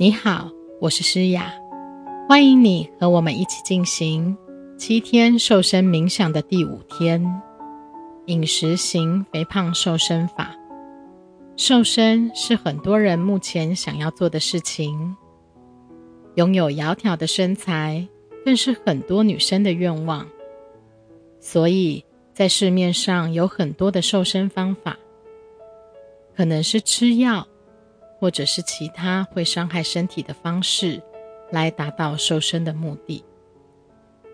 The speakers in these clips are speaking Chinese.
你好，我是诗雅，欢迎你和我们一起进行七天瘦身冥想的第五天——饮食型肥胖瘦身法。瘦身是很多人目前想要做的事情，拥有窈窕的身材更是很多女生的愿望。所以在市面上有很多的瘦身方法，可能是吃药。或者是其他会伤害身体的方式，来达到瘦身的目的。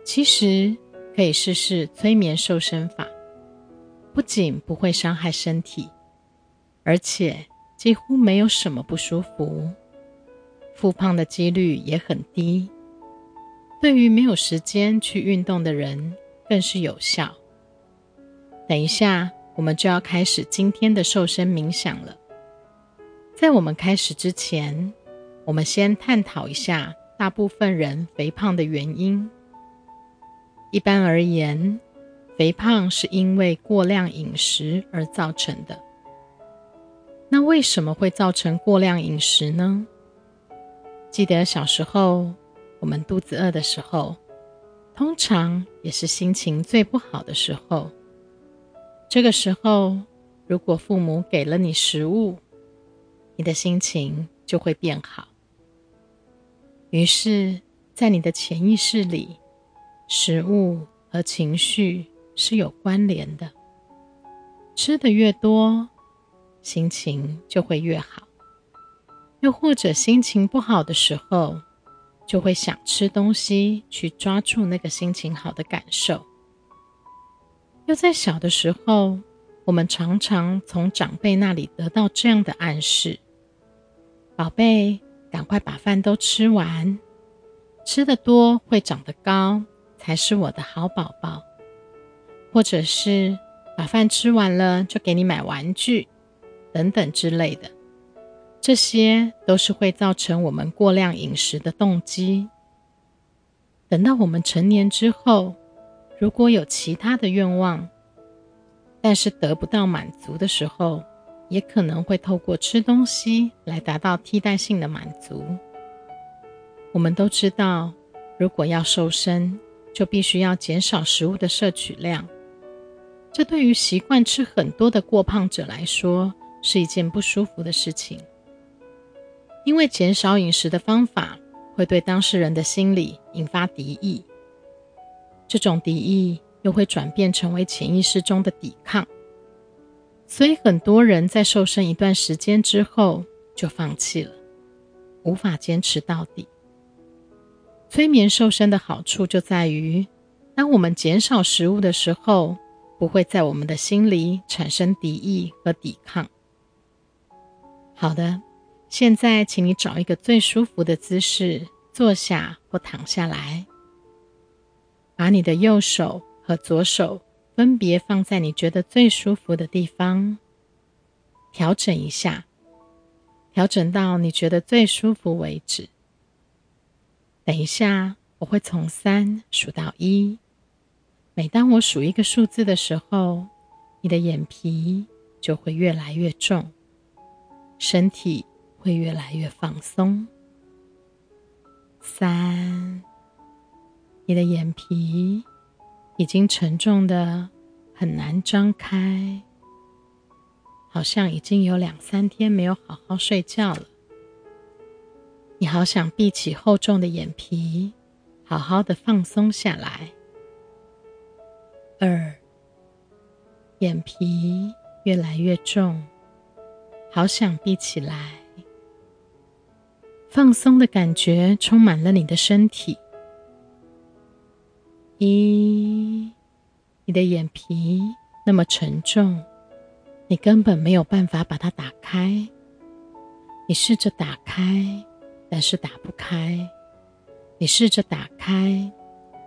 其实可以试试催眠瘦身法，不仅不会伤害身体，而且几乎没有什么不舒服，复胖的几率也很低。对于没有时间去运动的人，更是有效。等一下，我们就要开始今天的瘦身冥想了。在我们开始之前，我们先探讨一下大部分人肥胖的原因。一般而言，肥胖是因为过量饮食而造成的。那为什么会造成过量饮食呢？记得小时候，我们肚子饿的时候，通常也是心情最不好的时候。这个时候，如果父母给了你食物，你的心情就会变好。于是，在你的潜意识里，食物和情绪是有关联的。吃的越多，心情就会越好。又或者心情不好的时候，就会想吃东西去抓住那个心情好的感受。又在小的时候，我们常常从长辈那里得到这样的暗示。宝贝，赶快把饭都吃完，吃的多会长得高，才是我的好宝宝。或者是把饭吃完了就给你买玩具，等等之类的，这些都是会造成我们过量饮食的动机。等到我们成年之后，如果有其他的愿望，但是得不到满足的时候，也可能会透过吃东西来达到替代性的满足。我们都知道，如果要瘦身，就必须要减少食物的摄取量。这对于习惯吃很多的过胖者来说，是一件不舒服的事情。因为减少饮食的方法会对当事人的心理引发敌意，这种敌意又会转变成为潜意识中的抵抗。所以，很多人在瘦身一段时间之后就放弃了，无法坚持到底。催眠瘦身的好处就在于，当我们减少食物的时候，不会在我们的心里产生敌意和抵抗。好的，现在请你找一个最舒服的姿势坐下或躺下来，把你的右手和左手。分别放在你觉得最舒服的地方，调整一下，调整到你觉得最舒服为止。等一下，我会从三数到一，每当我数一个数字的时候，你的眼皮就会越来越重，身体会越来越放松。三，你的眼皮。已经沉重的很难张开，好像已经有两三天没有好好睡觉了。你好想闭起厚重的眼皮，好好的放松下来。二，眼皮越来越重，好想闭起来。放松的感觉充满了你的身体。一，你的眼皮那么沉重，你根本没有办法把它打开。你试着打开，但是打不开。你试着打开，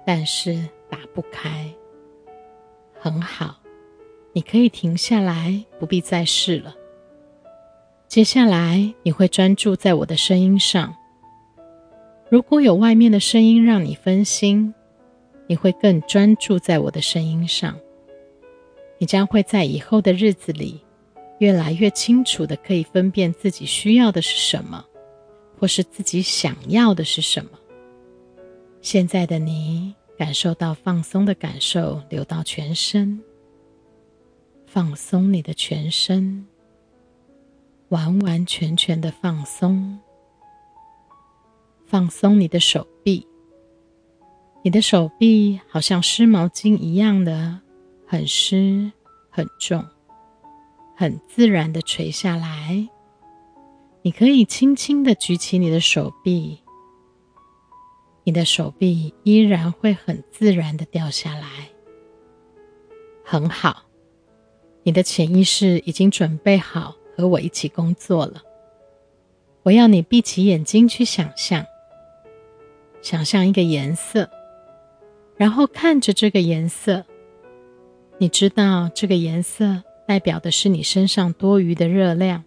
但是打不开。很好，你可以停下来，不必再试了。接下来你会专注在我的声音上。如果有外面的声音让你分心，你会更专注在我的声音上，你将会在以后的日子里越来越清楚的可以分辨自己需要的是什么，或是自己想要的是什么。现在的你感受到放松的感受流到全身，放松你的全身，完完全全的放松，放松你的手臂，你的手臂好像湿毛巾一样的很湿很重，很自然的垂下来。你可以轻轻的举起你的手臂。你的手臂依然会很自然的掉下来，很好。你的潜意识已经准备好和我一起工作了。我要你闭起眼睛去想象，想象一个颜色，然后看着这个颜色。你知道这个颜色代表的是你身上多余的热量。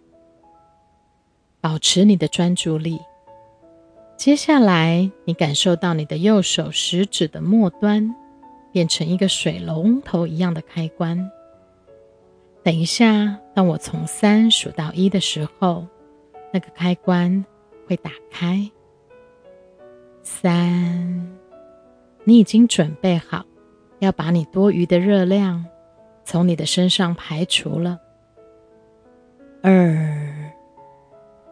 保持你的专注力。接下来，你感受到你的右手食指的末端变成一个水龙头一样的开关。等一下，当我从三数到一的时候，那个开关会打开。三，你已经准备好要把你多余的热量从你的身上排除了。二，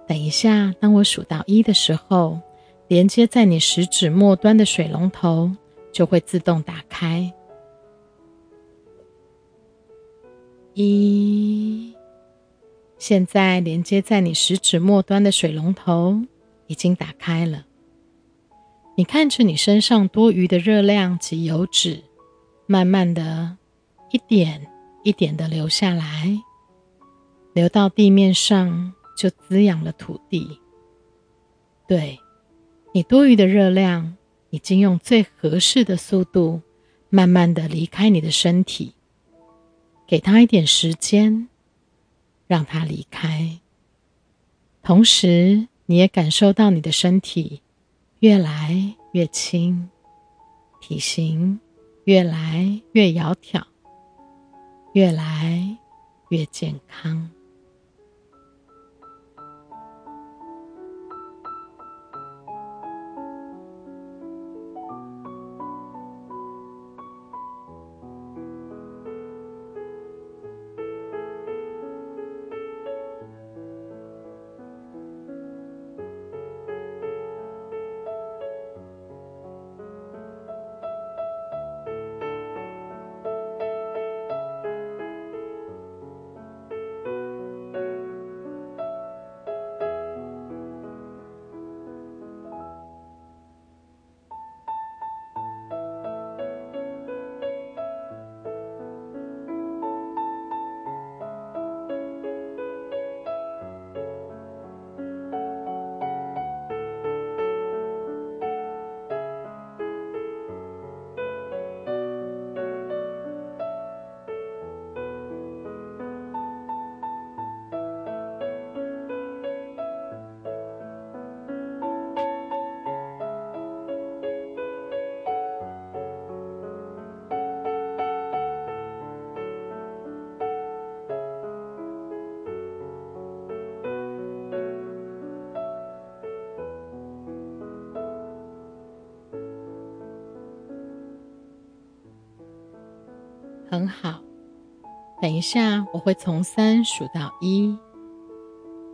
等一下，当我数到一的时候。连接在你食指末端的水龙头就会自动打开。一，现在连接在你食指末端的水龙头已经打开了。你看着你身上多余的热量及油脂，慢慢的一点一点的流下来，流到地面上就滋养了土地。对。你多余的热量已经用最合适的速度，慢慢的离开你的身体。给他一点时间，让他离开。同时，你也感受到你的身体越来越轻，体型越来越窈窕，越来越健康。很好，等一下我会从三数到一。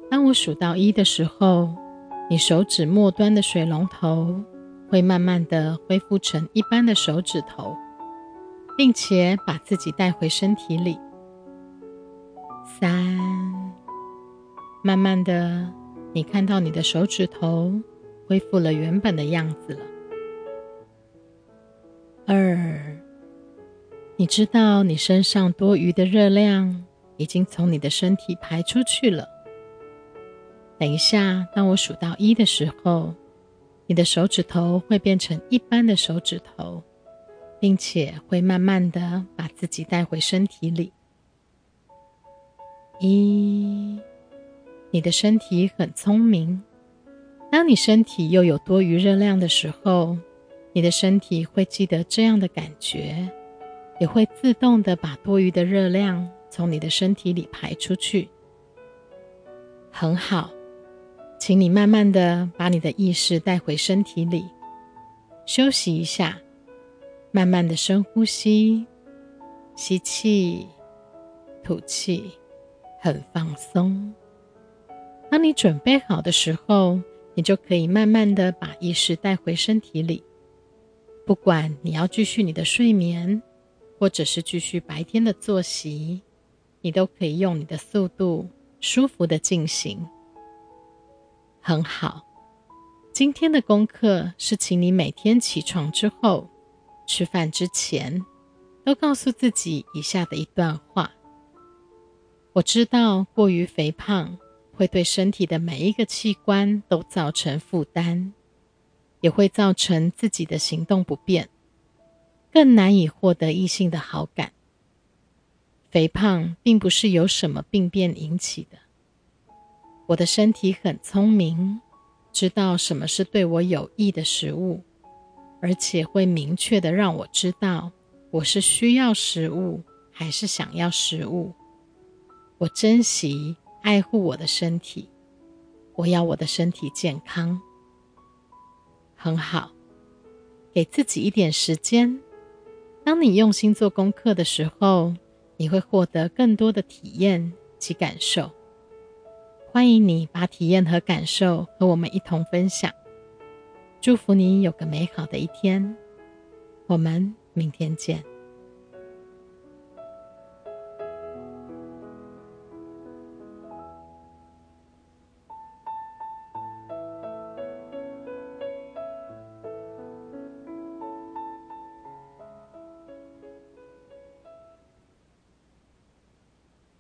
当我数到一的时候，你手指末端的水龙头会慢慢的恢复成一般的手指头，并且把自己带回身体里。三，慢慢的，你看到你的手指头恢复了原本的样子了。二。你知道，你身上多余的热量已经从你的身体排出去了。等一下，当我数到一的时候，你的手指头会变成一般的手指头，并且会慢慢的把自己带回身体里。一，你的身体很聪明。当你身体又有多余热量的时候，你的身体会记得这样的感觉。也会自动的把多余的热量从你的身体里排出去。很好，请你慢慢的把你的意识带回身体里，休息一下，慢慢的深呼吸，吸气，吐气，很放松。当你准备好的时候，你就可以慢慢的把意识带回身体里。不管你要继续你的睡眠，或者是继续白天的作息，你都可以用你的速度舒服的进行。很好，今天的功课是，请你每天起床之后、吃饭之前，都告诉自己以下的一段话：我知道过于肥胖会对身体的每一个器官都造成负担，也会造成自己的行动不便，更难以获得异性的好感。肥胖并不是由什么病变引起的。我的身体很聪明，知道什么是对我有益的食物，而且会明确的让我知道我是需要食物还是想要食物。我珍惜、爱护我的身体，我要我的身体健康。很好，给自己一点时间。当你用心做功课的时候，你会获得更多的体验及感受。欢迎你把体验和感受和我们一同分享。祝福你有个美好的一天，我们明天见。